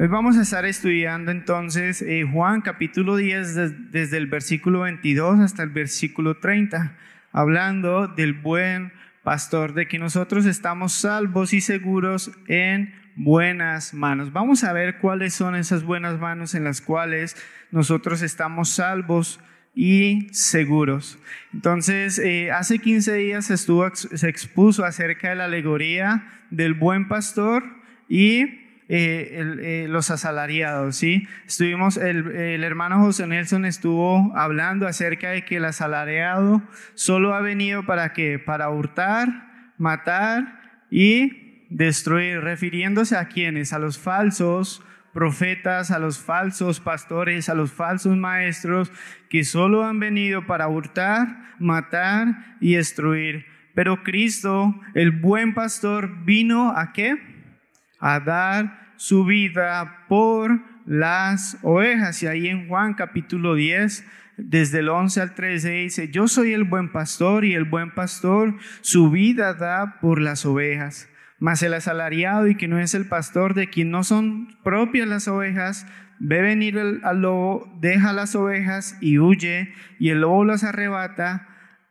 Hoy vamos a estar estudiando entonces eh, Juan capítulo 10 desde el versículo 22 hasta el versículo 30, hablando del buen pastor, de que nosotros estamos salvos y seguros en buenas manos. Vamos a ver cuáles son esas buenas manos en las cuales nosotros estamos salvos y seguros. Entonces, eh, hace 15 días estuvo, se expuso acerca de la alegoría del buen pastor y eh, eh, los asalariados, ¿sí? Estuvimos, el, el, hermano José Nelson estuvo hablando acerca de que el asalariado solo ha venido para qué? Para hurtar, matar y destruir, refiriéndose a quienes, a los falsos profetas, a los falsos pastores, a los falsos maestros que solo han venido para hurtar, matar y destruir. Pero Cristo, el buen pastor, vino a qué? a dar su vida por las ovejas. Y ahí en Juan capítulo 10, desde el 11 al 13 dice, yo soy el buen pastor y el buen pastor su vida da por las ovejas. Mas el asalariado y que no es el pastor de quien no son propias las ovejas, ve venir al lobo, deja las ovejas y huye, y el lobo las arrebata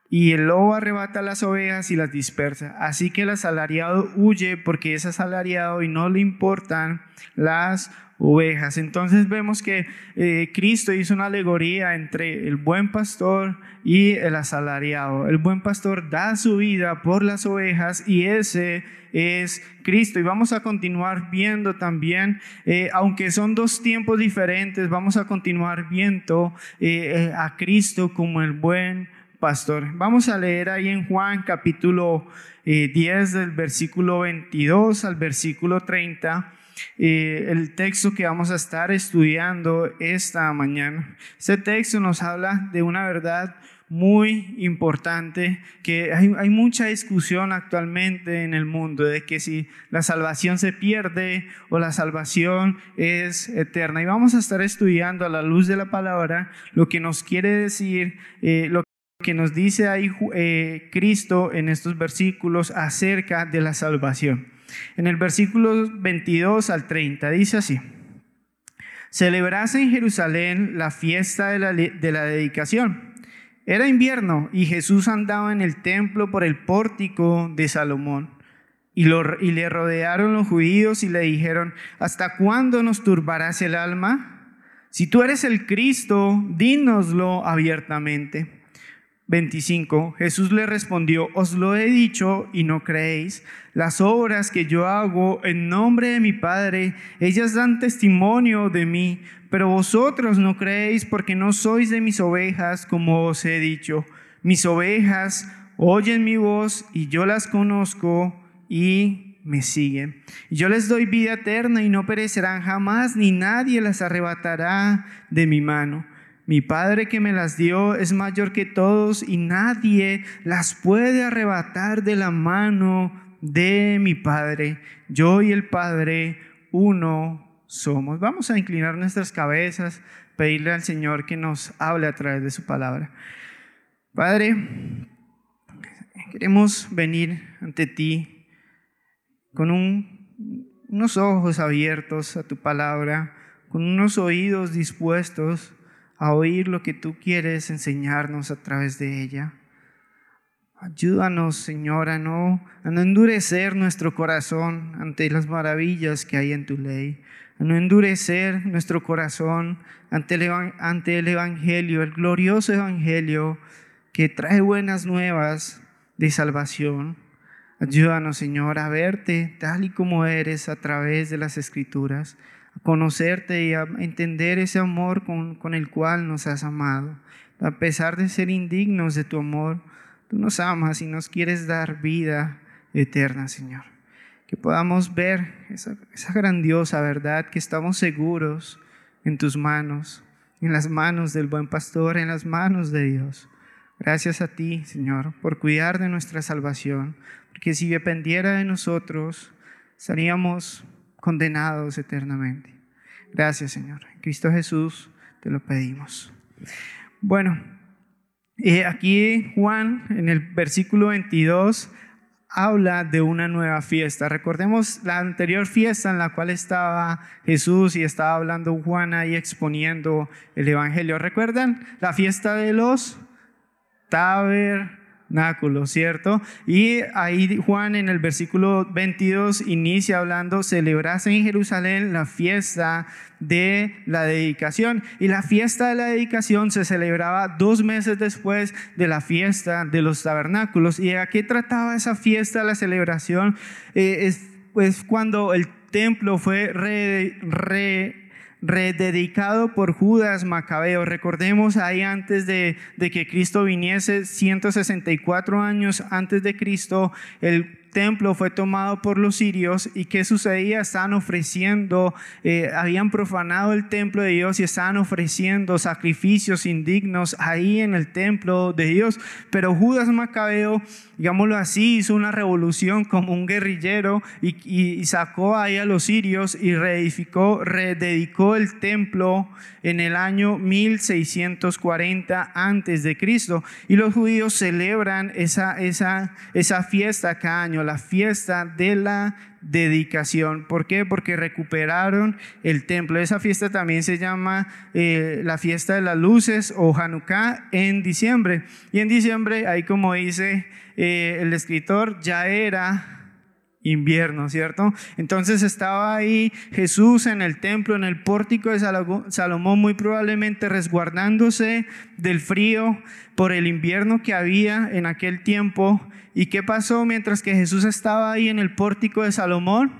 y el lobo arrebata las ovejas y las dispersa. Así que el asalariado huye porque es asalariado y no le importan las ovejas. Entonces vemos que eh, Cristo hizo una alegoría entre el buen pastor y el asalariado. El buen pastor da su vida por las ovejas y ese es Cristo. Y vamos a continuar viendo también, eh, aunque son dos tiempos diferentes, vamos a continuar viendo eh, a Cristo como el buen pastor. Vamos a leer ahí en Juan capítulo 10 eh, del versículo 22 al versículo 30. Eh, el texto que vamos a estar estudiando esta mañana. Este texto nos habla de una verdad muy importante, que hay, hay, mucha discusión actualmente en el mundo de que si la salvación se pierde o la salvación es eterna. Y vamos a estar estudiando a la luz de la palabra lo que nos quiere decir, eh, lo que nos dice ahí eh, Cristo en estos versículos acerca de la salvación. En el versículo 22 al 30 dice así, celebrase en Jerusalén la fiesta de la, de la dedicación. Era invierno y Jesús andaba en el templo por el pórtico de Salomón. Y, lo, y le rodearon los judíos y le dijeron, ¿hasta cuándo nos turbarás el alma? Si tú eres el Cristo, dínoslo abiertamente. 25, Jesús le respondió, os lo he dicho y no creéis. Las obras que yo hago en nombre de mi Padre, ellas dan testimonio de mí, pero vosotros no creéis porque no sois de mis ovejas, como os he dicho. Mis ovejas oyen mi voz y yo las conozco y me siguen. Yo les doy vida eterna y no perecerán jamás, ni nadie las arrebatará de mi mano. Mi Padre que me las dio es mayor que todos y nadie las puede arrebatar de la mano de mi Padre. Yo y el Padre uno somos. Vamos a inclinar nuestras cabezas, pedirle al Señor que nos hable a través de su palabra. Padre, queremos venir ante ti con unos ojos abiertos a tu palabra, con unos oídos dispuestos a oír lo que tú quieres enseñarnos a través de ella. Ayúdanos, Señor, a no, a no endurecer nuestro corazón ante las maravillas que hay en tu ley, a no endurecer nuestro corazón ante el, ante el Evangelio, el glorioso Evangelio que trae buenas nuevas de salvación. Ayúdanos, Señor, a verte tal y como eres a través de las Escrituras conocerte y a entender ese amor con, con el cual nos has amado. A pesar de ser indignos de tu amor, tú nos amas y nos quieres dar vida eterna, Señor. Que podamos ver esa, esa grandiosa verdad, que estamos seguros en tus manos, en las manos del buen pastor, en las manos de Dios. Gracias a ti, Señor, por cuidar de nuestra salvación, porque si dependiera de nosotros, estaríamos condenados eternamente. Gracias, Señor. En Cristo Jesús te lo pedimos. Bueno, eh, aquí Juan en el versículo 22 habla de una nueva fiesta. Recordemos la anterior fiesta en la cual estaba Jesús y estaba hablando Juana y exponiendo el Evangelio. ¿Recuerdan? La fiesta de los taber ¿cierto? Y ahí Juan en el versículo 22 inicia hablando, celebrase en Jerusalén la fiesta de la dedicación. Y la fiesta de la dedicación se celebraba dos meses después de la fiesta de los tabernáculos. ¿Y a qué trataba esa fiesta, la celebración? Eh, es pues cuando el templo fue re, re rededicado por Judas Macabeo. Recordemos ahí antes de, de, que Cristo viniese, 164 años antes de Cristo, el templo fue tomado por los sirios y qué sucedía? Estaban ofreciendo, eh, habían profanado el templo de Dios y estaban ofreciendo sacrificios indignos ahí en el templo de Dios. Pero Judas Macabeo, digámoslo así, hizo una revolución como un guerrillero y, y sacó ahí a los sirios y reedificó, rededicó el templo en el año 1640 antes de Cristo. Y los judíos celebran esa, esa, esa fiesta cada año la fiesta de la dedicación. ¿Por qué? Porque recuperaron el templo. Esa fiesta también se llama eh, la fiesta de las luces o Hanukkah en diciembre. Y en diciembre, ahí como dice eh, el escritor, ya era invierno, ¿cierto? Entonces estaba ahí Jesús en el templo, en el pórtico de Salomón, muy probablemente resguardándose del frío por el invierno que había en aquel tiempo. ¿Y qué pasó mientras que Jesús estaba ahí en el pórtico de Salomón?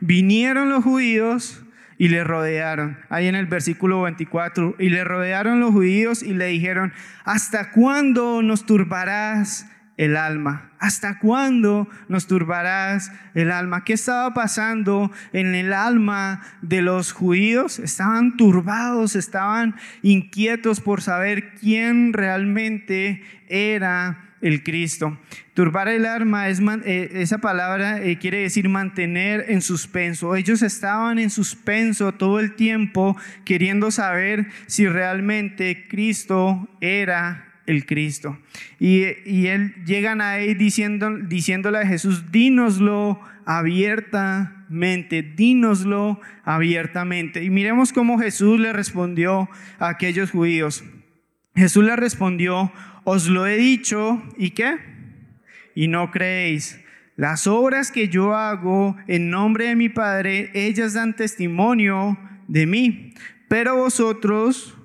Vinieron los judíos y le rodearon. Ahí en el versículo 24, y le rodearon los judíos y le dijeron, ¿hasta cuándo nos turbarás? El alma? ¿Hasta cuándo nos turbarás el alma? ¿Qué estaba pasando en el alma de los judíos? Estaban turbados, estaban inquietos por saber quién realmente era el Cristo. Turbar el alma, es eh, esa palabra eh, quiere decir mantener en suspenso. Ellos estaban en suspenso todo el tiempo queriendo saber si realmente Cristo era el Cristo. Y, él llegan a él diciendo, diciéndole a Jesús, dínoslo abiertamente, dínoslo abiertamente. Y miremos cómo Jesús le respondió a aquellos judíos. Jesús le respondió, os lo he dicho, ¿y qué? Y no creéis. Las obras que yo hago en nombre de mi Padre, ellas dan testimonio de mí. Pero vosotros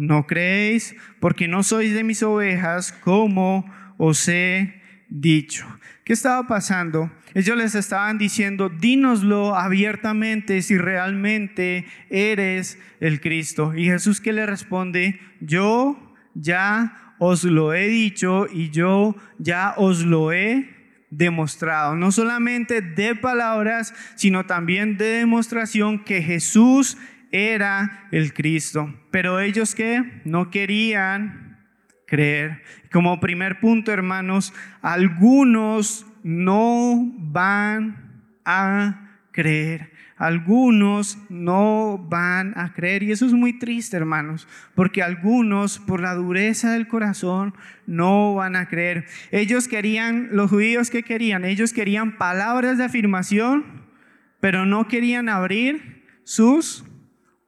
no creéis porque no sois de mis ovejas como os he dicho. ¿Qué estaba pasando? Ellos les estaban diciendo, dínoslo abiertamente si realmente eres el Cristo. Y Jesús que le responde, yo ya os lo he dicho y yo ya os lo he demostrado. No solamente de palabras, sino también de demostración que Jesús era el Cristo. Pero ellos que no querían creer. Como primer punto, hermanos, algunos no van a creer. Algunos no van a creer. Y eso es muy triste, hermanos, porque algunos, por la dureza del corazón, no van a creer. Ellos querían, los judíos que querían, ellos querían palabras de afirmación, pero no querían abrir sus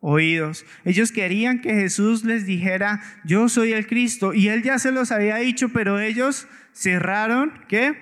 oídos. Ellos querían que Jesús les dijera, yo soy el Cristo. Y él ya se los había dicho, pero ellos cerraron, ¿qué?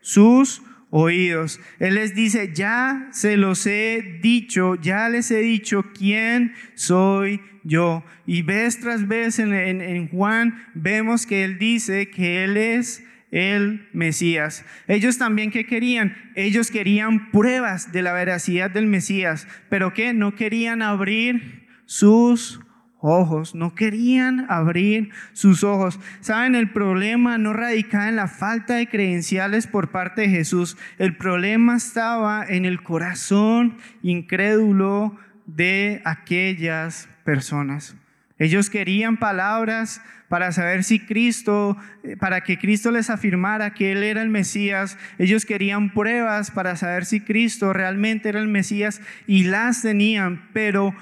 Sus oídos. Él les dice, ya se los he dicho, ya les he dicho quién soy yo. Y vez tras vez en, en Juan vemos que él dice que él es el Mesías. Ellos también qué querían? Ellos querían pruebas de la veracidad del Mesías, pero que no querían abrir sus ojos, no querían abrir sus ojos. Saben, el problema no radicaba en la falta de credenciales por parte de Jesús, el problema estaba en el corazón incrédulo de aquellas personas. Ellos querían palabras para saber si Cristo, eh, para que Cristo les afirmara que Él era el Mesías. Ellos querían pruebas para saber si Cristo realmente era el Mesías y las tenían, pero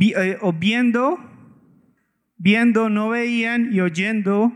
eh, viendo, viendo no veían y oyendo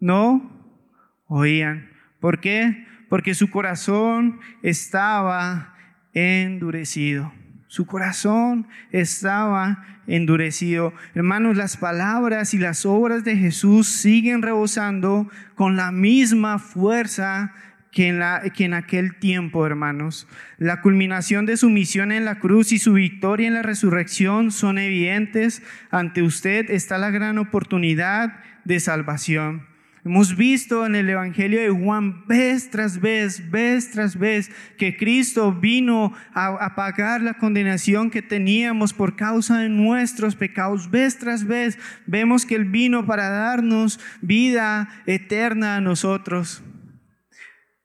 no oían. ¿Por qué? porque su corazón estaba endurecido. Su corazón estaba endurecido. Hermanos, las palabras y las obras de Jesús siguen rebosando con la misma fuerza que en, la, que en aquel tiempo, hermanos. La culminación de su misión en la cruz y su victoria en la resurrección son evidentes. Ante usted está la gran oportunidad de salvación. Hemos visto en el Evangelio de Juan vez tras vez, vez tras vez, que Cristo vino a, pagar la condenación que teníamos por causa de nuestros pecados. Vez tras vez vemos que Él vino para darnos vida eterna a nosotros.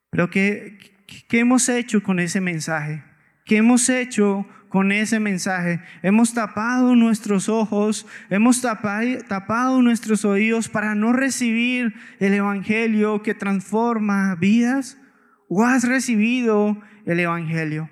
Pero ¿qué, qué hemos hecho con ese mensaje? ¿Qué hemos hecho con ese mensaje? Hemos tapado nuestros ojos, hemos tapado, nuestros oídos para no recibir el Evangelio que transforma vidas. ¿O has recibido el Evangelio?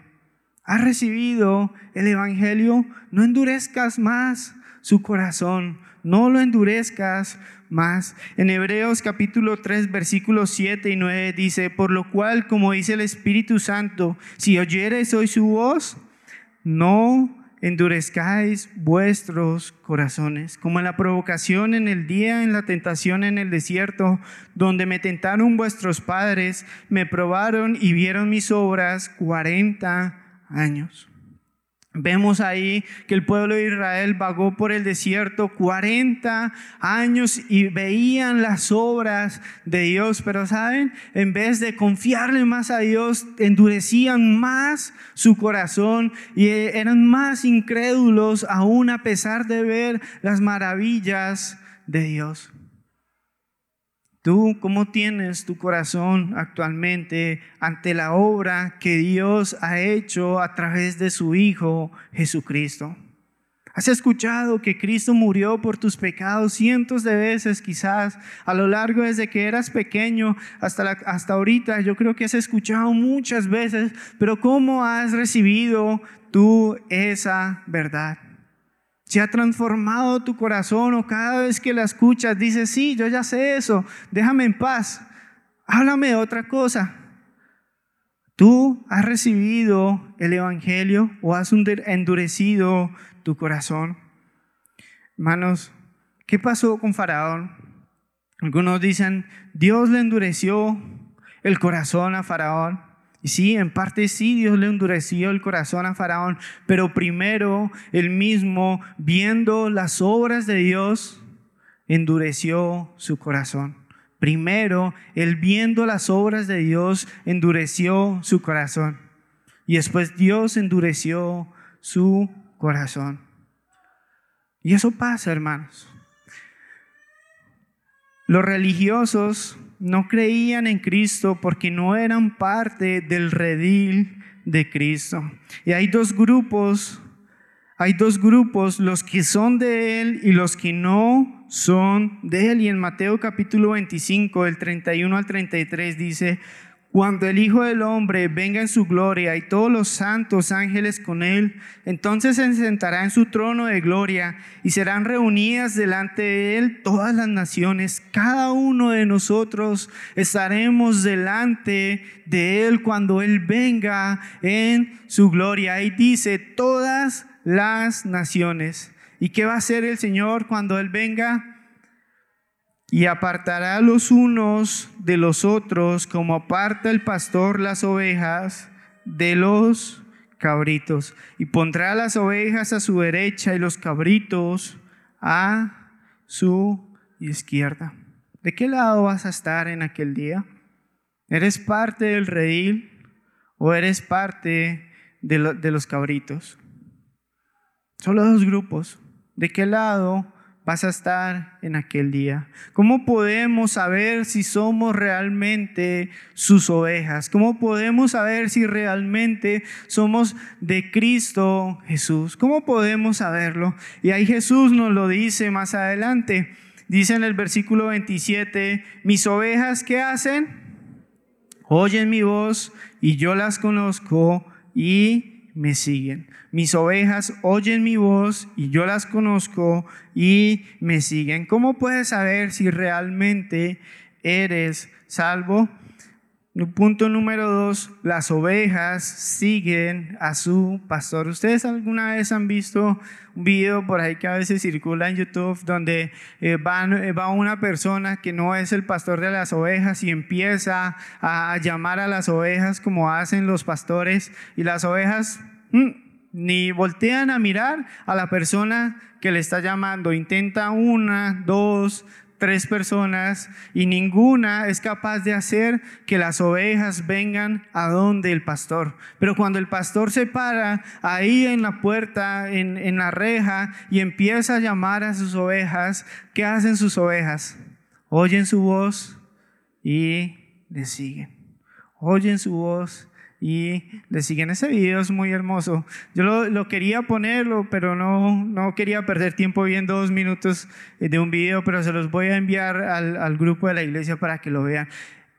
¿Has recibido el Evangelio? No endurezcas más su corazón, no lo endurezcas más. En Hebreos capítulo 3, versículos 7 y 9 dice, por lo cual, como dice el Espíritu Santo, si oyeres hoy su voz, no endurezcáis vuestros corazones, como en la provocación en el día, en la tentación en el desierto, donde me tentaron vuestros padres, me probaron y vieron mis obras cuarenta años. Vemos ahí que el pueblo de Israel vagó por el desierto 40 años y veían las obras de Dios, pero saben, en vez de confiarle más a Dios, endurecían más su corazón y eran más incrédulos aún a pesar de ver las maravillas de Dios. ¿Tú cómo tienes tu corazón actualmente ante la obra que Dios ha hecho a través de su Hijo Jesucristo? ¿Has escuchado que Cristo murió por tus pecados cientos de veces quizás a lo largo desde que eras pequeño hasta, hasta ahorita? Yo creo que has escuchado muchas veces, pero ¿cómo has recibido tú esa verdad? ¿Se ha transformado tu corazón o cada vez que la escuchas dices, sí, yo ya sé eso, déjame en paz, háblame de otra cosa? ¿Tú has recibido el Evangelio o has endurecido tu corazón? Hermanos, ¿qué pasó con Faraón? Algunos dicen, Dios le endureció el corazón a Faraón. Y sí, en parte sí, Dios le endureció el corazón a Faraón, pero primero él mismo, viendo las obras de Dios, endureció su corazón. Primero, él viendo las obras de Dios, endureció su corazón. Y después Dios endureció su corazón. Y eso pasa, hermanos. Los religiosos no creían en Cristo porque no eran parte del redil de Cristo. Y hay dos grupos, hay dos grupos, los que son de Él y los que no son de Él. Y en Mateo capítulo 25, del 31 al 33 dice, cuando el Hijo del Hombre venga en su gloria y todos los santos ángeles con él, entonces se sentará en su trono de gloria y serán reunidas delante de él todas las naciones. Cada uno de nosotros estaremos delante de él cuando él venga en su gloria. Y dice, todas las naciones. ¿Y qué va a hacer el Señor cuando él venga? Y apartará los unos de los otros como aparta el pastor las ovejas de los cabritos. Y pondrá las ovejas a su derecha y los cabritos a su izquierda. ¿De qué lado vas a estar en aquel día? ¿Eres parte del redil o eres parte de, de los cabritos? Solo dos grupos. ¿De qué lado vas a estar en aquel día? ¿Cómo podemos saber si somos realmente sus ovejas? ¿Cómo podemos saber si realmente somos de Cristo Jesús? ¿Cómo podemos saberlo? Y ahí Jesús nos lo dice más adelante. Dice en el versículo 27, mis ovejas, ¿qué hacen? Oyen mi voz y yo las conozco y me siguen. Mis ovejas oyen mi voz y yo las conozco y me siguen. ¿Cómo puedes saber si realmente eres salvo? Punto número dos, las ovejas siguen a su pastor. ¿Ustedes alguna vez han visto un video por ahí que a veces circula en YouTube donde eh, eh, va una persona que no es el pastor de las ovejas y empieza a llamar a las ovejas como hacen los pastores y las ovejas mm, ni voltean a mirar a la persona que le está llamando. Intenta una, dos, tres personas y ninguna es capaz de hacer que las ovejas vengan a donde el pastor. Pero cuando el pastor se para ahí en la puerta, en, en la reja y empieza a llamar a sus ovejas, ¿qué hacen sus ovejas? Oyen su voz y le siguen. Oyen su voz y le siguen. Ese video es muy hermoso. Yo lo, quería ponerlo, pero no, no quería perder tiempo viendo dos minutos de un video, pero se los voy a enviar al, al grupo de la iglesia para que lo vean.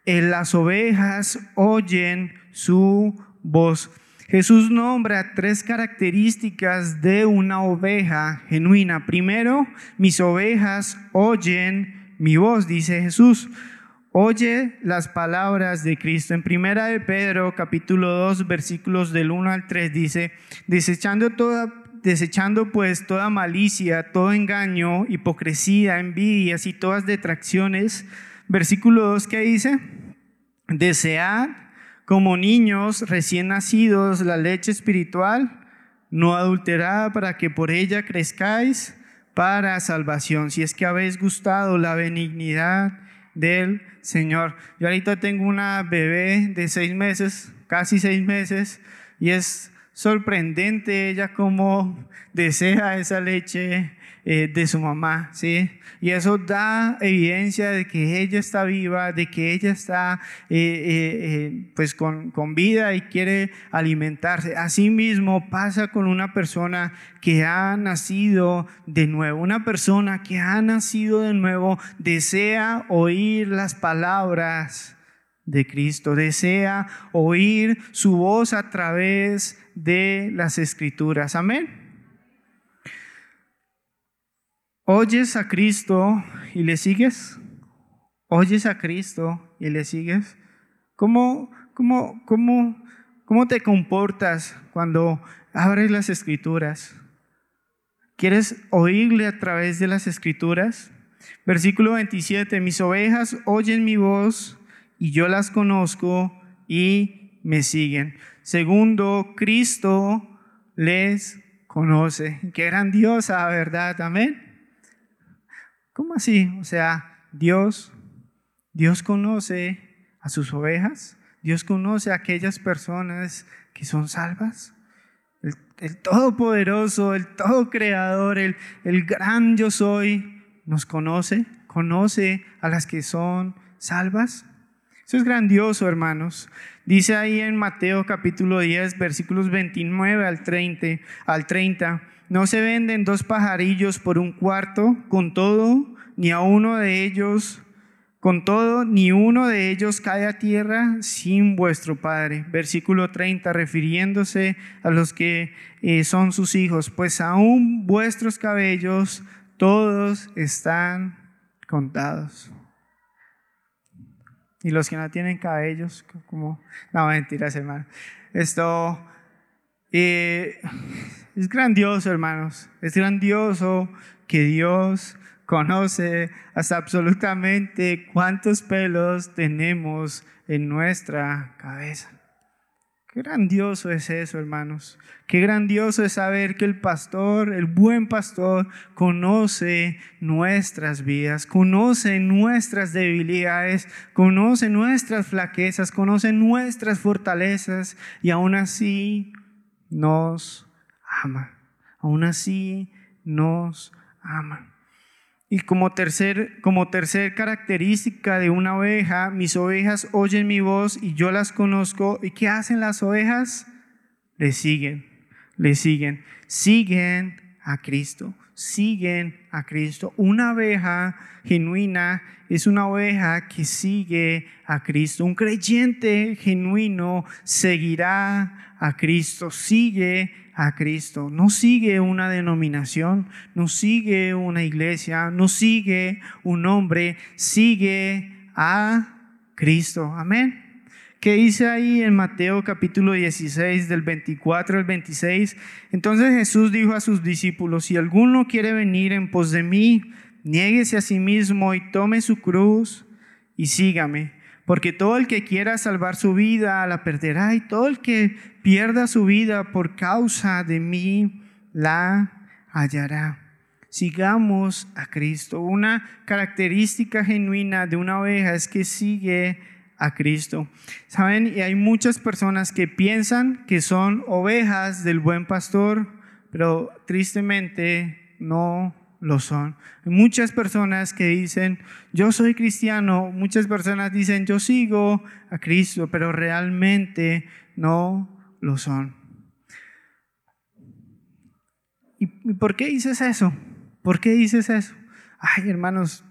Eh, las ovejas oyen su voz. Jesús nombra tres características de una oveja genuina. Primero, mis ovejas oyen mi voz, dice Jesús. Oye las palabras de Cristo. En primera de Pedro, capítulo 2, versículos del 1 al 3 dice, desechando toda desechando pues toda malicia, todo engaño, hipocresía, envidias y todas detracciones. Versículo 2 que dice, desead como niños recién nacidos la leche espiritual, no adulterada, para que por ella crezcáis para salvación. Si es que habéis gustado la benignidad del Señor. Yo ahorita tengo una bebé de seis meses, casi seis meses, y es sorprendente ella como desea esa leche eh, de su mamá, ¿sí? Y eso da evidencia de que ella está viva, de que ella está eh, eh, pues con, con, vida y quiere alimentarse. Asimismo pasa con una persona que ha nacido de nuevo. Una persona que ha nacido de nuevo desea oír las palabras de Cristo, desea oír su voz a través de las escrituras. Amén. ¿Oyes a Cristo y le sigues? ¿Oyes a Cristo y le sigues? ¿Cómo, cómo, cómo, cómo te comportas cuando abres las escrituras? ¿Quieres oírle a través de las escrituras? Versículo 27, mis ovejas oyen mi voz y yo las conozco y me siguen. Segundo, Cristo les conoce. Qué grandiosa verdad, amén. ¿Cómo así? O sea, Dios, Dios conoce a sus ovejas, Dios conoce a aquellas personas que son salvas. El, Todopoderoso, el Todo Creador, el, el gran yo soy, nos conoce, conoce a las que son salvas. Eso es grandioso, hermanos. Dice ahí en Mateo capítulo 10, versículos 29 al 30, al 30 no se venden dos pajarillos por un cuarto, con todo, ni a uno de ellos, con todo, ni uno de ellos cae a tierra sin vuestro Padre. Versículo 30, refiriéndose a los que eh, son sus hijos, pues aún vuestros cabellos todos están contados. Y los que no tienen cabellos, como... No, mentiras, hermano. Esto... Eh, es grandioso, hermanos. Es grandioso que Dios conoce hasta absolutamente cuántos pelos tenemos en nuestra cabeza. Qué grandioso es eso, hermanos. Qué grandioso es saber que el pastor, el buen pastor, conoce nuestras vidas, conoce nuestras debilidades, conoce nuestras flaquezas, conoce nuestras fortalezas y aún así nos ama. Aún así nos ama. Y como tercer, como tercer característica de una oveja, mis ovejas oyen mi voz y yo las conozco. ¿Y qué hacen las ovejas? Le siguen, le siguen, siguen a Cristo, siguen a Cristo. Una oveja genuina es una oveja que sigue a Cristo. Un creyente genuino seguirá a Cristo, sigue a Cristo, no sigue una denominación, no sigue una iglesia, no sigue un hombre, sigue a Cristo. Amén. ¿Qué dice ahí en Mateo capítulo 16 del 24 al 26? Entonces Jesús dijo a sus discípulos, si alguno quiere venir en pos de mí, niéguese a sí mismo y tome su cruz y sígame. Porque todo el que quiera salvar su vida la perderá y todo el que pierda su vida por causa de mí la hallará. Sigamos a Cristo. Una característica genuina de una oveja es que sigue a Cristo. Saben, y hay muchas personas que piensan que son ovejas del buen pastor, pero tristemente no lo son. Hay muchas personas que dicen, yo soy cristiano, muchas personas dicen, yo sigo a Cristo, pero realmente no lo son. ¿Y por qué dices eso? ¿Por qué dices eso? Ay, hermanos,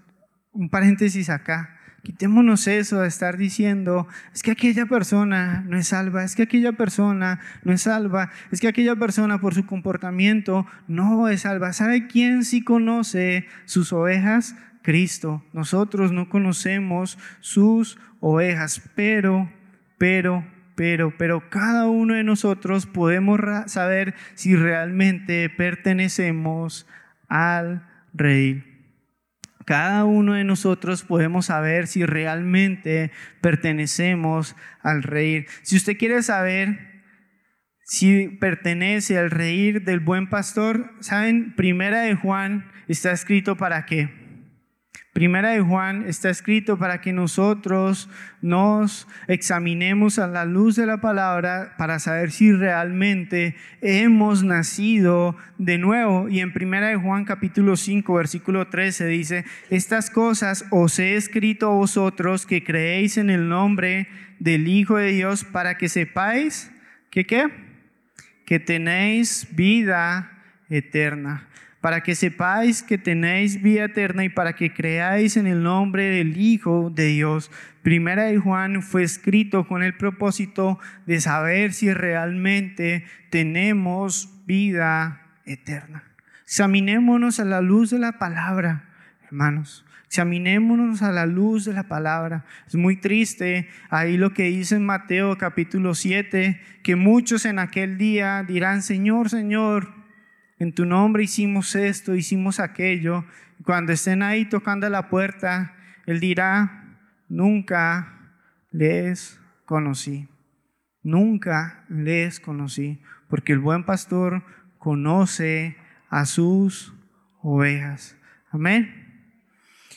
un paréntesis acá. Quitémonos eso de estar diciendo, es que aquella persona no es salva, es que aquella persona no es salva, es que aquella persona por su comportamiento no es salva. ¿Sabe quién sí conoce sus ovejas? Cristo. Nosotros no conocemos sus ovejas, pero, pero, pero, pero cada uno de nosotros podemos saber si realmente pertenecemos al Rey cada uno de nosotros podemos saber si realmente pertenecemos al reír. Si usted quiere saber si pertenece al reír del buen pastor, ¿saben? Primera de Juan está escrito para qué? Primera de Juan está escrito para que nosotros nos examinemos a la luz de la palabra para saber si realmente hemos nacido de nuevo. Y en Primera de Juan capítulo 5 versículo 13 dice, estas cosas os he escrito a vosotros que creéis en el nombre del Hijo de Dios para que sepáis que qué? Que tenéis vida eterna para que sepáis que tenéis vida eterna y para que creáis en el nombre del Hijo de Dios. Primera de Juan fue escrito con el propósito de saber si realmente tenemos vida eterna. Examinémonos a la luz de la palabra, hermanos. Examinémonos a la luz de la palabra. Es muy triste ahí lo que dice en Mateo capítulo 7, que muchos en aquel día dirán, Señor, Señor, en tu nombre hicimos esto, hicimos aquello. Cuando estén ahí tocando la puerta, Él dirá, nunca les conocí, nunca les conocí, porque el buen pastor conoce a sus ovejas. Amén.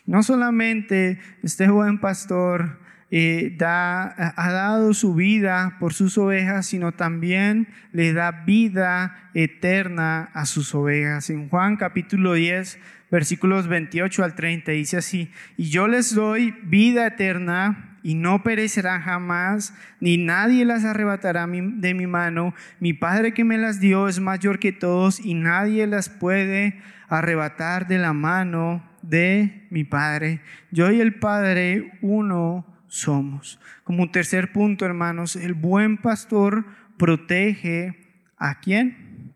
No solamente este buen pastor eh, da, ha dado su vida por sus ovejas, sino también le da vida eterna a sus ovejas. En Juan capítulo 10, versículos 28 al 30 dice así, y yo les doy vida eterna y no perecerán jamás, ni nadie las arrebatará de mi mano. Mi Padre que me las dio es mayor que todos y nadie las puede arrebatar de la mano de mi Padre. Yo y el Padre uno somos. Como un tercer punto, hermanos, el buen pastor protege a quién?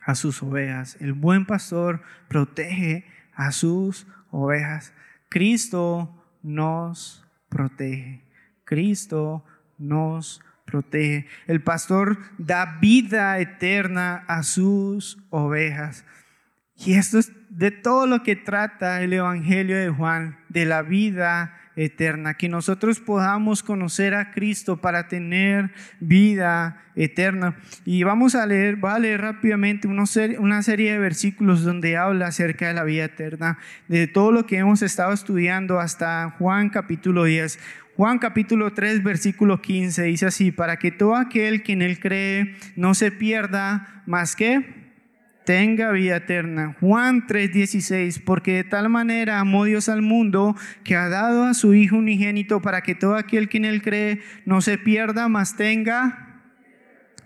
A sus ovejas. El buen pastor protege a sus ovejas. Cristo nos protege. Cristo nos protege. El pastor da vida eterna a sus ovejas. Y esto es de todo lo que trata el Evangelio de Juan, de la vida eterna, que nosotros podamos conocer a Cristo para tener vida eterna. Y vamos a leer, voy a leer rápidamente una serie de versículos donde habla acerca de la vida eterna, de todo lo que hemos estado estudiando hasta Juan capítulo 10. Juan capítulo 3, versículo 15 dice así, para que todo aquel que en él cree no se pierda más que tenga vida eterna. Juan 3:16, porque de tal manera amó Dios al mundo que ha dado a su Hijo unigénito para que todo aquel que en él cree no se pierda, mas tenga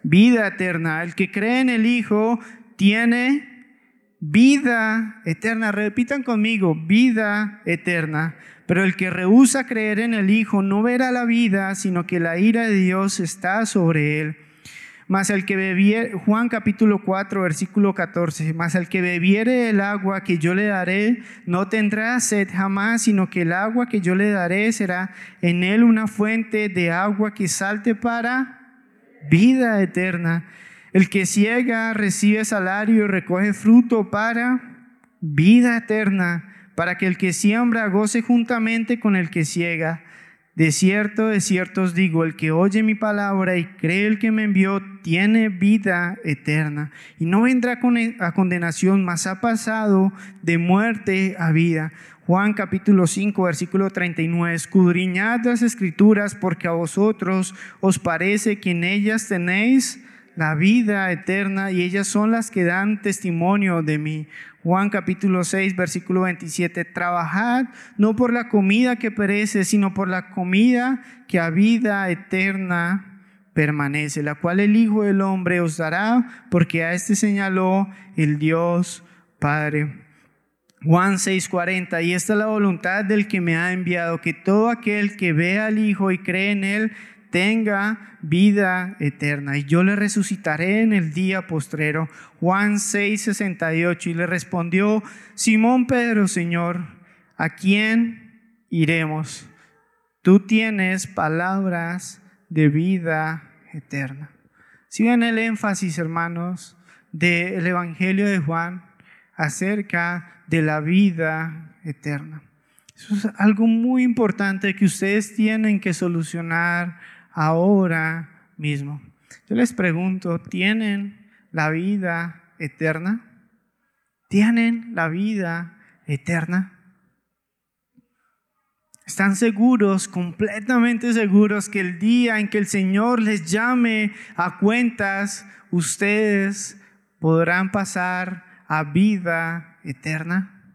vida eterna. El que cree en el Hijo tiene vida eterna. Repitan conmigo, vida eterna. Pero el que rehúsa creer en el Hijo no verá la vida, sino que la ira de Dios está sobre él. Mas que bebiere, Juan capítulo 4, versículo 14, mas el que bebiere el agua que yo le daré, no tendrá sed jamás, sino que el agua que yo le daré será en él una fuente de agua que salte para vida eterna. El que ciega recibe salario y recoge fruto para vida eterna, para que el que siembra goce juntamente con el que ciega. De cierto, de cierto os digo, el que oye mi palabra y cree el que me envió, tiene vida eterna y no vendrá a condenación, mas ha pasado de muerte a vida. Juan capítulo 5, versículo 39, escudriñad las escrituras porque a vosotros os parece que en ellas tenéis la vida eterna y ellas son las que dan testimonio de mí. Juan capítulo 6, versículo 27, trabajad no por la comida que perece, sino por la comida que a vida eterna permanece, la cual el Hijo del Hombre os dará, porque a este señaló el Dios Padre. Juan 6:40, y esta es la voluntad del que me ha enviado, que todo aquel que vea al Hijo y cree en Él tenga vida eterna y yo le resucitaré en el día postrero. Juan 6, 68 y le respondió, Simón Pedro, Señor, ¿a quién iremos? Tú tienes palabras de vida eterna. Si ven el énfasis, hermanos, del Evangelio de Juan acerca de la vida eterna. Eso es algo muy importante que ustedes tienen que solucionar ahora mismo. Yo les pregunto, ¿tienen la vida eterna? ¿Tienen la vida eterna? ¿Están seguros, completamente seguros, que el día en que el Señor les llame a cuentas, ustedes podrán pasar a vida eterna?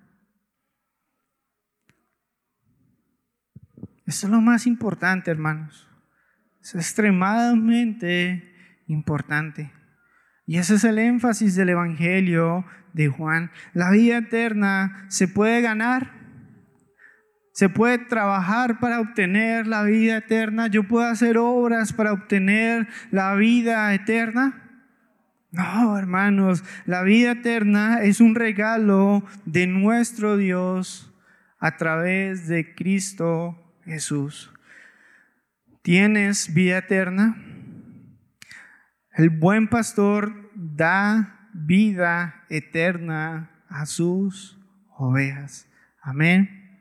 Eso es lo más importante, hermanos. Es extremadamente importante. Y ese es el énfasis del Evangelio de Juan. La vida eterna se puede ganar. Se puede trabajar para obtener la vida eterna. Yo puedo hacer obras para obtener la vida eterna. No, hermanos, la vida eterna es un regalo de nuestro Dios a través de Cristo Jesús tienes vida eterna. El buen pastor da vida eterna a sus ovejas. Amén.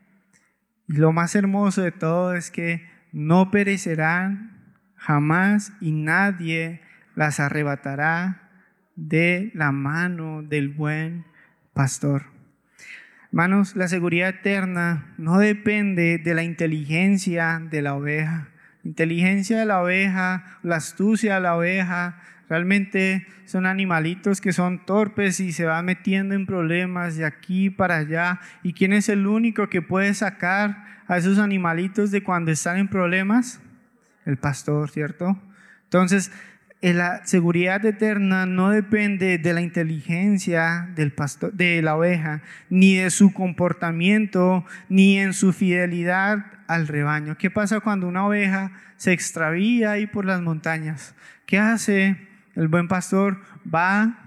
Y lo más hermoso de todo es que no perecerán jamás y nadie las arrebatará de la mano del buen pastor. Hermanos, la seguridad eterna no depende de la inteligencia de la oveja inteligencia de la oveja, la astucia de la oveja, realmente son animalitos que son torpes y se van metiendo en problemas de aquí para allá. ¿Y quién es el único que puede sacar a esos animalitos de cuando están en problemas? El pastor, ¿cierto? Entonces, la seguridad eterna no depende de la inteligencia del pastor, de la oveja, ni de su comportamiento, ni en su fidelidad al rebaño. ¿Qué pasa cuando una oveja se extravía ahí por las montañas? ¿Qué hace el buen pastor? Va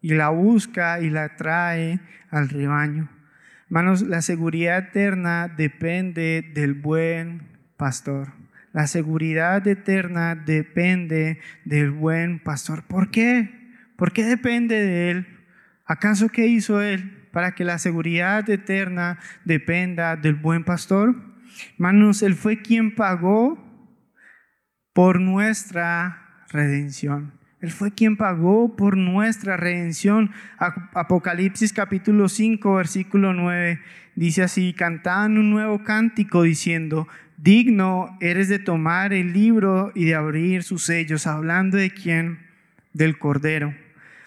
y la busca y la trae al rebaño. Hermanos, la seguridad eterna depende del buen pastor. La seguridad eterna depende del buen pastor. ¿Por qué? ¿Por qué depende de él? ¿Acaso qué hizo él para que la seguridad eterna dependa del buen pastor? Hermanos, él fue quien pagó por nuestra redención. Él fue quien pagó por nuestra redención. Apocalipsis capítulo 5, versículo 9 dice así, cantaban un nuevo cántico diciendo, digno eres de tomar el libro y de abrir sus sellos, hablando de quién, del Cordero.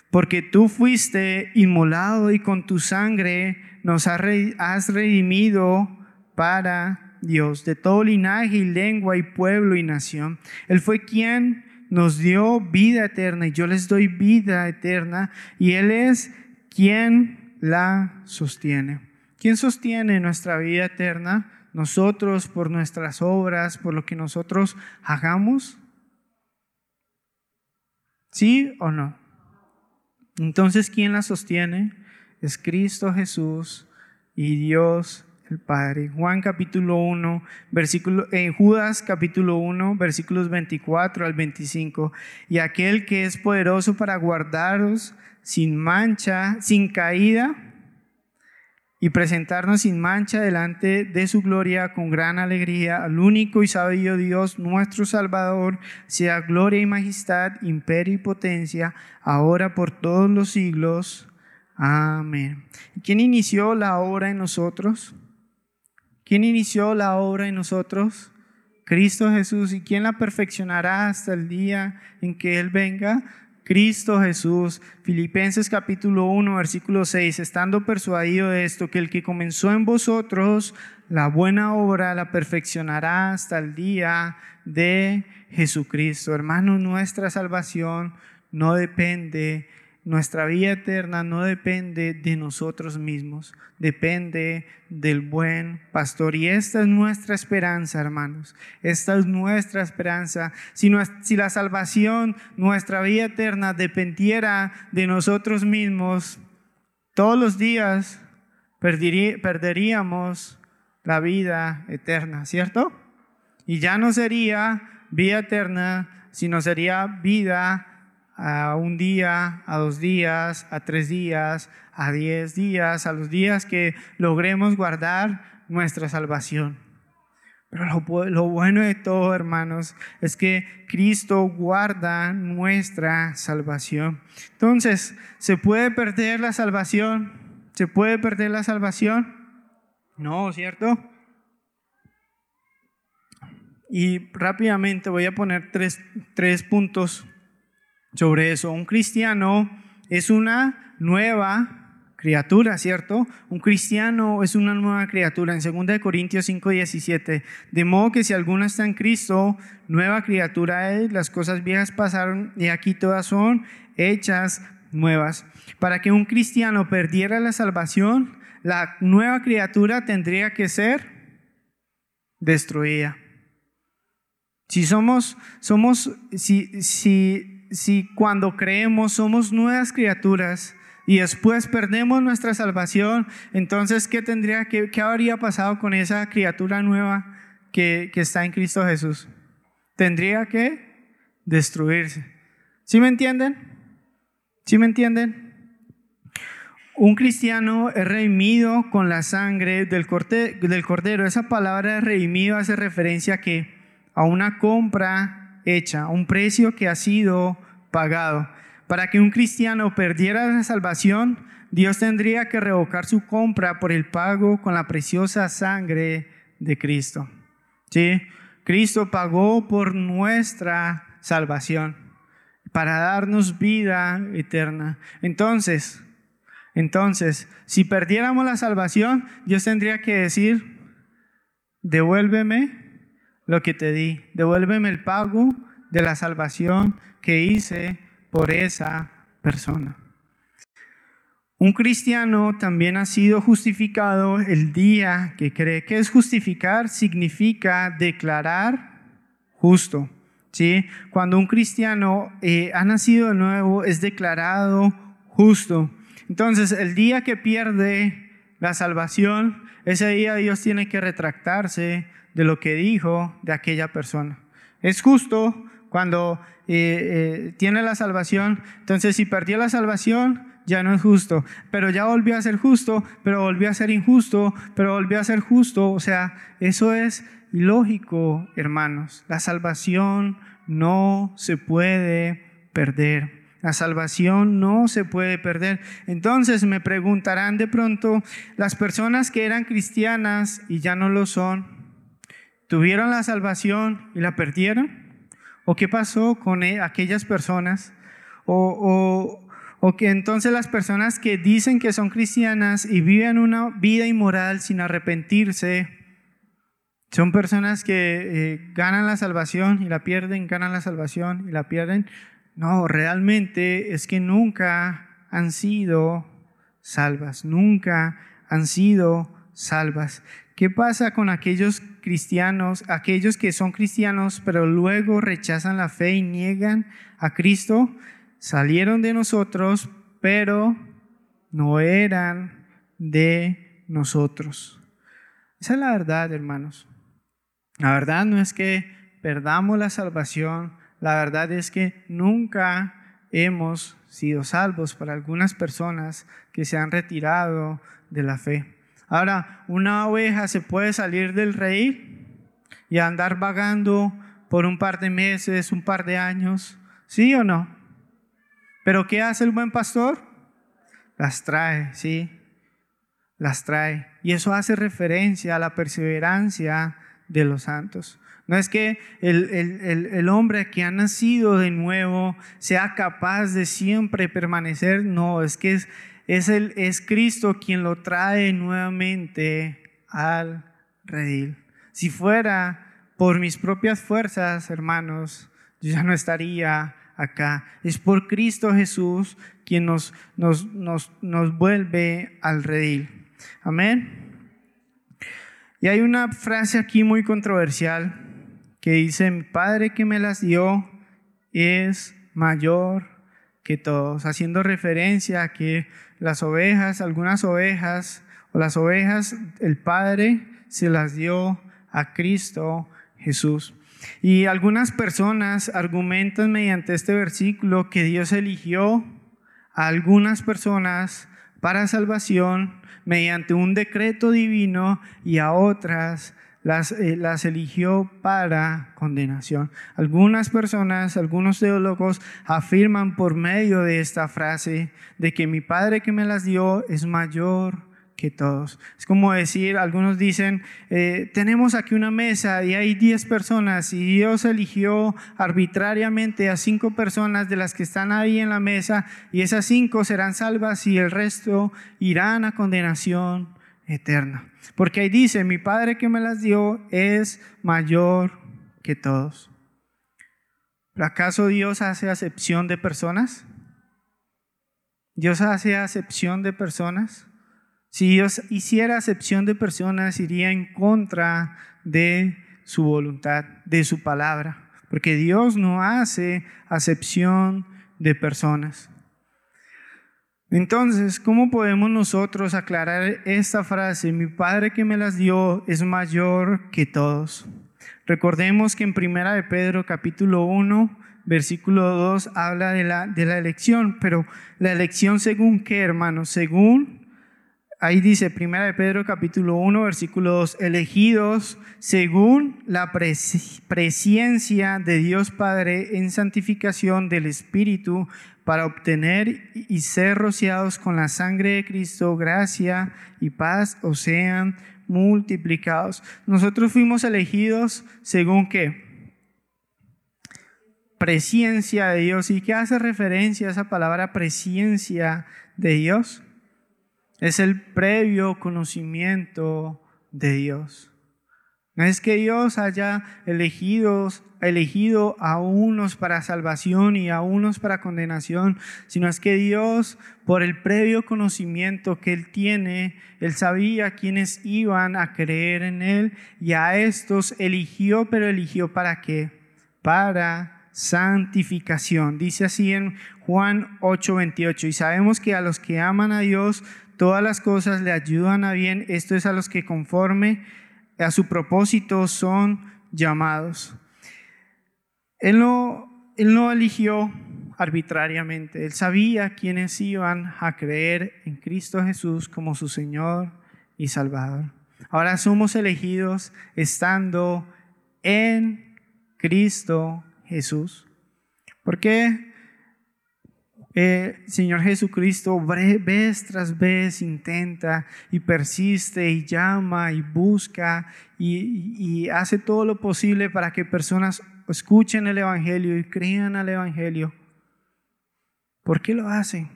Porque tú fuiste inmolado y con tu sangre nos has redimido para Dios, de todo linaje y lengua y pueblo y nación. Él fue quien nos dio vida eterna y yo les doy vida eterna y Él es quien la sostiene. ¿Quién sostiene nuestra vida eterna? nosotros, por nuestras obras, por lo que nosotros hagamos? ¿Sí o no? Entonces, ¿quién la sostiene? Es Cristo Jesús y Dios el Padre. Juan capítulo 1, versículo, en Judas capítulo 1, versículos 24 al 25. Y aquel que es poderoso para guardaros sin mancha, sin caída, y presentarnos sin mancha delante de su gloria con gran alegría al único y sabio Dios, nuestro Salvador, sea gloria y majestad, imperio y potencia, ahora por todos los siglos. Amén. ¿Quién inició la obra en nosotros? ¿Quién inició la obra en nosotros? Cristo Jesús. ¿Y quién la perfeccionará hasta el día en que Él venga? Cristo Jesús. Filipenses capítulo 1, versículo 6, estando persuadido de esto, que el que comenzó en vosotros la buena obra la perfeccionará hasta el día de Jesucristo. Hermano, nuestra salvación no depende nuestra vida eterna no depende de nosotros mismos, depende del buen pastor. Y esta es nuestra esperanza, hermanos. Esta es nuestra esperanza. Si, la salvación, nuestra vida eterna, dependiera de nosotros mismos, todos los días perderíamos la vida eterna, ¿cierto? Y ya no sería vida eterna, sino sería vida a un día, a dos días, a tres días, a diez días, a los días que logremos guardar nuestra salvación. Pero lo, bueno de todo, hermanos, es que Cristo guarda nuestra salvación. Entonces, ¿se puede perder la salvación? ¿Se puede perder la salvación? No, ¿cierto? Y rápidamente voy a poner tres, tres puntos sobre eso. Un cristiano es una nueva criatura, ¿cierto? Un cristiano es una nueva criatura. En 2 Corintios 5, 17. De modo que si alguno está en Cristo, nueva criatura es, las cosas viejas pasaron y aquí todas son hechas nuevas. Para que un cristiano perdiera la salvación, la nueva criatura tendría que ser destruida. Si somos, somos, si, si si cuando creemos somos nuevas criaturas y después perdemos nuestra salvación, entonces ¿qué tendría que, qué habría pasado con esa criatura nueva que, que está en Cristo Jesús? Tendría que destruirse. ¿Sí me entienden? ¿Sí me entienden? Un cristiano es redimido con la sangre del, del cordero. Esa palabra redimido hace referencia a que a una compra hecha, un precio que ha sido pagado. Para que un cristiano perdiera la salvación, Dios tendría que revocar su compra por el pago con la preciosa sangre de Cristo. ¿Sí? Cristo pagó por nuestra salvación, para darnos vida eterna. Entonces, entonces, si perdiéramos la salvación, Dios tendría que decir, devuélveme lo que te di, devuélveme el pago de la salvación que hice por esa persona. Un cristiano también ha sido justificado el día que cree. que es justificar? Significa declarar justo. ¿sí? Cuando un cristiano eh, ha nacido de nuevo, es declarado justo. Entonces, el día que pierde la salvación, ese día Dios tiene que retractarse de lo que dijo de aquella persona. Es justo cuando eh, eh, tiene la salvación, entonces si perdió la salvación, ya no es justo, pero ya volvió a ser justo, pero volvió a ser injusto, pero volvió a ser justo, o sea, eso es ilógico, hermanos. La salvación no se puede perder. La salvación no se puede perder. Entonces me preguntarán de pronto, las personas que eran cristianas y ya no lo son, ¿tuvieron la salvación y la perdieron? ¿O qué pasó con e, aquellas personas? O, que entonces las personas que dicen que son cristianas y viven una vida inmoral sin arrepentirse, son personas que eh, ganan la salvación y la pierden, ganan la salvación y la pierden. No, realmente es que nunca han sido salvas, nunca han sido salvas. ¿Qué pasa con aquellos cristianos, aquellos que son cristianos, pero luego rechazan la fe y niegan a Cristo? salieron de nosotros, pero no eran de nosotros. Esa es la verdad, hermanos. La verdad no es que perdamos la salvación, la verdad es que nunca hemos sido salvos para algunas personas que se han retirado de la fe. Ahora, una oveja se puede salir del rey y andar vagando por un par de meses, un par de años, ¿sí o no? Pero ¿qué hace el buen pastor? Las trae, ¿sí? Las trae. Y eso hace referencia a la perseverancia de los santos. No es que el, hombre que ha nacido de nuevo sea capaz de siempre permanecer, no, es que es, es, el, es Cristo quien lo trae nuevamente al redil. Si fuera por mis propias fuerzas, hermanos, yo ya no estaría acá. Es por Cristo Jesús quien nos, nos, nos, nos vuelve al redil. Amén. Y hay una frase aquí muy controversial que dice, mi Padre que me las dio es mayor que todos, haciendo referencia a que las ovejas, algunas ovejas, o las ovejas, el Padre se las dio a Cristo Jesús. Y algunas personas argumentan mediante este versículo que Dios eligió a algunas personas para salvación mediante un decreto divino y a otras las, eh, las eligió para condenación. Algunas personas, algunos teólogos afirman por medio de esta frase de que mi Padre que me las dio es mayor que todos. Es como decir, algunos dicen, eh, tenemos aquí una mesa y hay 10 personas y Dios eligió arbitrariamente a cinco personas de las que están ahí en la mesa y esas cinco serán salvas y el resto irán a condenación eterna. Porque ahí dice, mi Padre que me las dio es mayor que todos. ¿Acaso Dios hace acepción de personas? ¿Dios hace acepción de personas? Si Dios hiciera acepción de personas, iría en contra de su voluntad, de su palabra, porque Dios no hace acepción de personas. Entonces, ¿cómo podemos nosotros aclarar esta frase? Mi Padre que me las dio es mayor que todos. Recordemos que en Primera de Pedro capítulo 1, versículo 2 habla de la, de la elección, pero la elección según qué, hermanos? Según Ahí dice, primera de Pedro capítulo 1, versículo 2, elegidos según la presencia de Dios Padre en santificación del Espíritu para obtener y ser rociados con la sangre de Cristo, gracia y paz o sean multiplicados. Nosotros fuimos elegidos según qué? Presencia de Dios. ¿Y qué hace referencia a esa palabra presencia de Dios? Es el previo conocimiento de Dios. No es que Dios haya elegido, a unos para salvación y a unos para condenación, sino es que Dios, por el previo conocimiento que Él tiene, Él sabía quiénes iban a creer en Él y a estos eligió, pero eligió para qué? Para santificación. Dice así en Juan 8:28, y sabemos que a los que aman a Dios, todas las cosas le ayudan a bien, esto es a los que conforme a su propósito son llamados. Él no, él no eligió arbitrariamente, él sabía quiénes iban a creer en Cristo Jesús como su Señor y Salvador. Ahora somos elegidos estando en Cristo Jesús. ¿Por qué? Eh, Señor Jesucristo vez tras vez intenta y persiste y llama y busca y, y, hace todo lo posible para que personas escuchen el Evangelio y crean al Evangelio. ¿Por qué lo hace?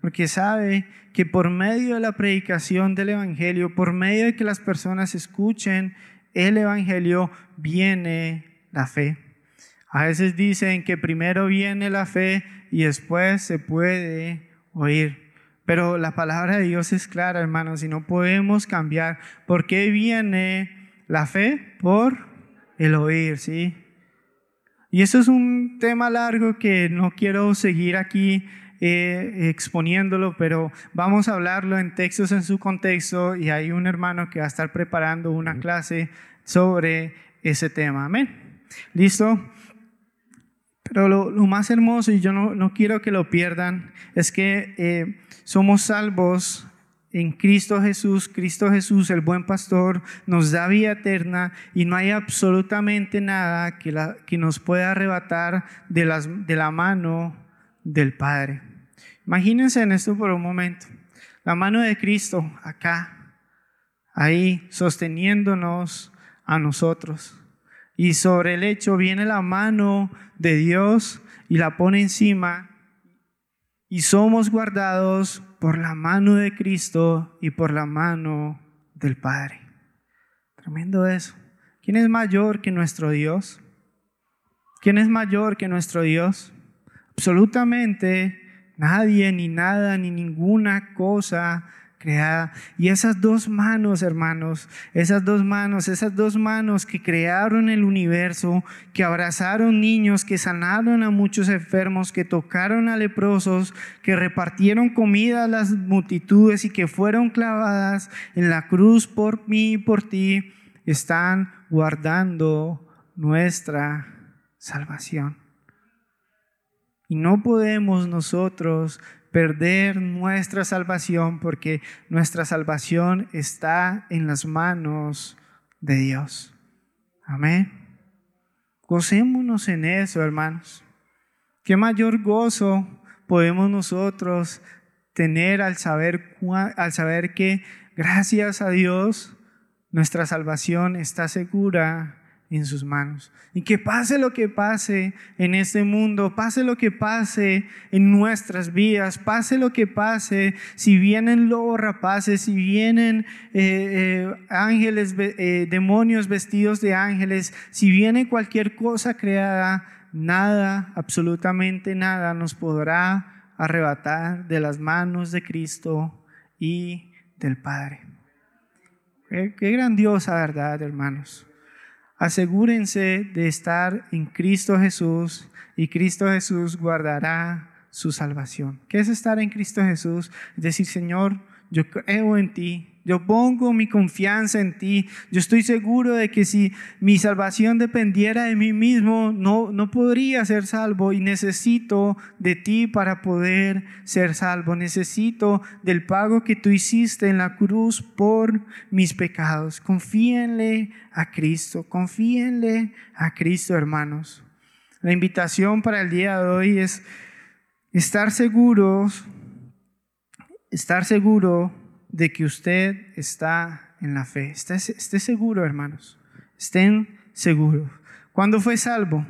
Porque sabe que por medio de la predicación del Evangelio, por medio de que las personas escuchen el Evangelio, viene la fe. A veces dicen que primero viene la fe y después se puede oír. Pero la palabra de Dios es clara, hermanos, y no podemos cambiar. ¿Por qué viene la fe? Por el oír, ¿sí? Y eso es un tema largo que no quiero seguir aquí eh, exponiéndolo, pero vamos a hablarlo en textos en su contexto y hay un hermano que va a estar preparando una clase sobre ese tema. Amén. ¿Listo? Pero lo, más hermoso, y yo no, quiero que lo pierdan, es que eh, somos salvos en Cristo Jesús. Cristo Jesús, el buen pastor, nos da vida eterna y no hay absolutamente nada que, nos pueda arrebatar de, de la mano del Padre. Imagínense en esto por un momento. La mano de Cristo acá, ahí, sosteniéndonos a nosotros. Y sobre el hecho viene la mano de Dios y la pone encima y somos guardados por la mano de Cristo y por la mano del Padre. Tremendo eso. ¿Quién es mayor que nuestro Dios? ¿Quién es mayor que nuestro Dios? Absolutamente nadie, ni nada, ni ninguna cosa Y esas dos manos, hermanos, esas dos manos, esas dos manos que crearon el universo, que abrazaron niños, que sanaron a muchos enfermos, que tocaron a leprosos, que repartieron comida a las multitudes y que fueron clavadas en la cruz por mí y por ti, están guardando nuestra salvación. Y no podemos nosotros perder nuestra salvación porque nuestra salvación está en las manos de Dios. Amén. Gocémonos en eso, hermanos. ¿Qué mayor gozo podemos nosotros tener al saber, al saber que gracias a Dios nuestra salvación está segura en sus manos. Y que pase lo que pase en este mundo, pase lo que pase en nuestras vidas, pase lo que pase, si vienen lobos rapaces, si vienen eh, eh, ángeles, eh, demonios vestidos de ángeles, si viene cualquier cosa creada, nada, absolutamente nada nos podrá arrebatar de las manos de Cristo y del Padre. qué grandiosa verdad, hermanos asegúrense de estar en Cristo Jesús y Cristo Jesús guardará su salvación. ¿Qué es estar en Cristo Jesús? Es decir, Señor, yo creo en ti, yo pongo mi confianza en ti. Yo estoy seguro de que si mi salvación dependiera de mí mismo, no, no podría ser salvo y necesito de ti para poder ser salvo. Necesito del pago que tú hiciste en la cruz por mis pecados. Confíenle a Cristo, confíenle a Cristo, hermanos. La invitación para el día de hoy es estar seguros, estar seguro de que usted está en la fe. Esté, seguro, hermanos. Estén seguros. ¿Cuándo fue salvo?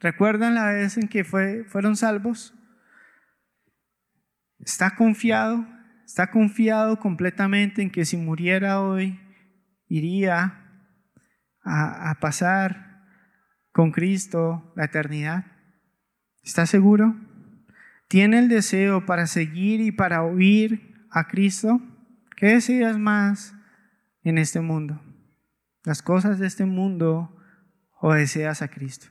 ¿Recuerdan la vez en que fue, fueron salvos? ¿Está confiado? ¿Está confiado completamente en que si muriera hoy iría a, a pasar con Cristo la eternidad? ¿Está seguro? ¿Tiene el deseo para seguir y para oír a Cristo? ¿Qué deseas más en este mundo? ¿Las cosas de este mundo o deseas a Cristo?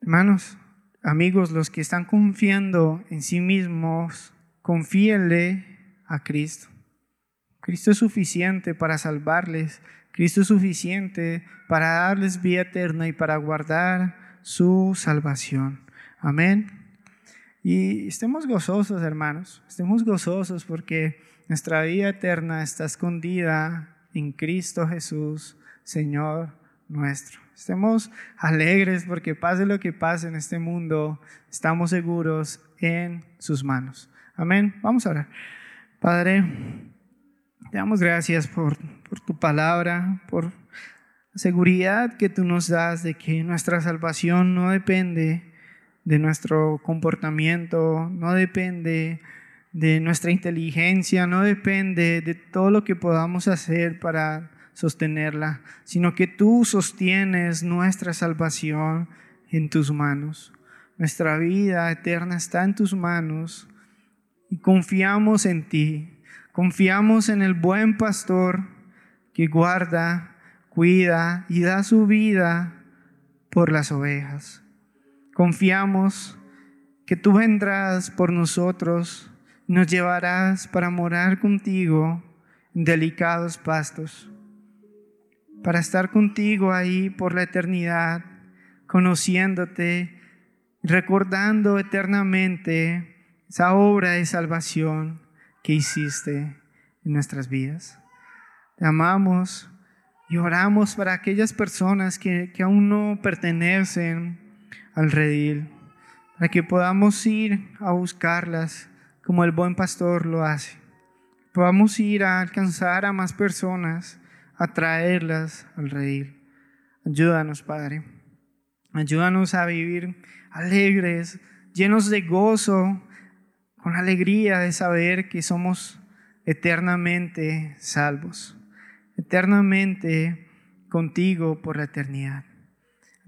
Hermanos, amigos, los que están confiando en sí mismos, confíenle a Cristo. Cristo es suficiente para salvarles. Cristo es suficiente para darles vida eterna y para guardar su salvación. Amén. Y estemos gozosos, hermanos, estemos gozosos porque nuestra vida eterna está escondida en Cristo Jesús, Señor nuestro. Estemos alegres porque pase lo que pase en este mundo, estamos seguros en sus manos. Amén. Vamos a orar. Padre, te damos gracias por, por tu palabra, por la seguridad que tú nos das de que nuestra salvación no depende de nuestro comportamiento, no depende de nuestra inteligencia, no depende de todo lo que podamos hacer para sostenerla, sino que tú sostienes nuestra salvación en tus manos. Nuestra vida eterna está en tus manos y confiamos en ti. Confiamos en el buen pastor que guarda, cuida y da su vida por las ovejas. Confiamos que tú vendrás por nosotros, nos llevarás para morar contigo en delicados pastos, para estar contigo ahí por la eternidad, conociéndote, recordando eternamente esa obra de salvación que hiciste en nuestras vidas. Te amamos y oramos para aquellas personas que, que aún no pertenecen al para que podamos ir a buscarlas como el buen pastor lo hace. Podamos ir a alcanzar a más personas, a traerlas al redil. Ayúdanos, Padre. Ayúdanos a vivir alegres, llenos de gozo, con alegría de saber que somos eternamente salvos eternamente contigo por la eternidad.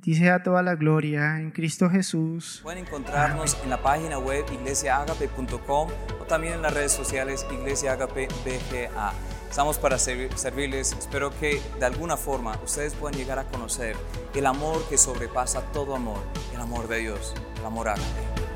A sea toda la gloria en Cristo Jesús. Pueden encontrarnos en la página web iglesiaagape.com o también en las redes sociales Iglesia Agape BGA. Estamos para servirles. Espero que de alguna forma ustedes puedan llegar a conocer el amor que sobrepasa todo amor, el amor de Dios, el amor ágape.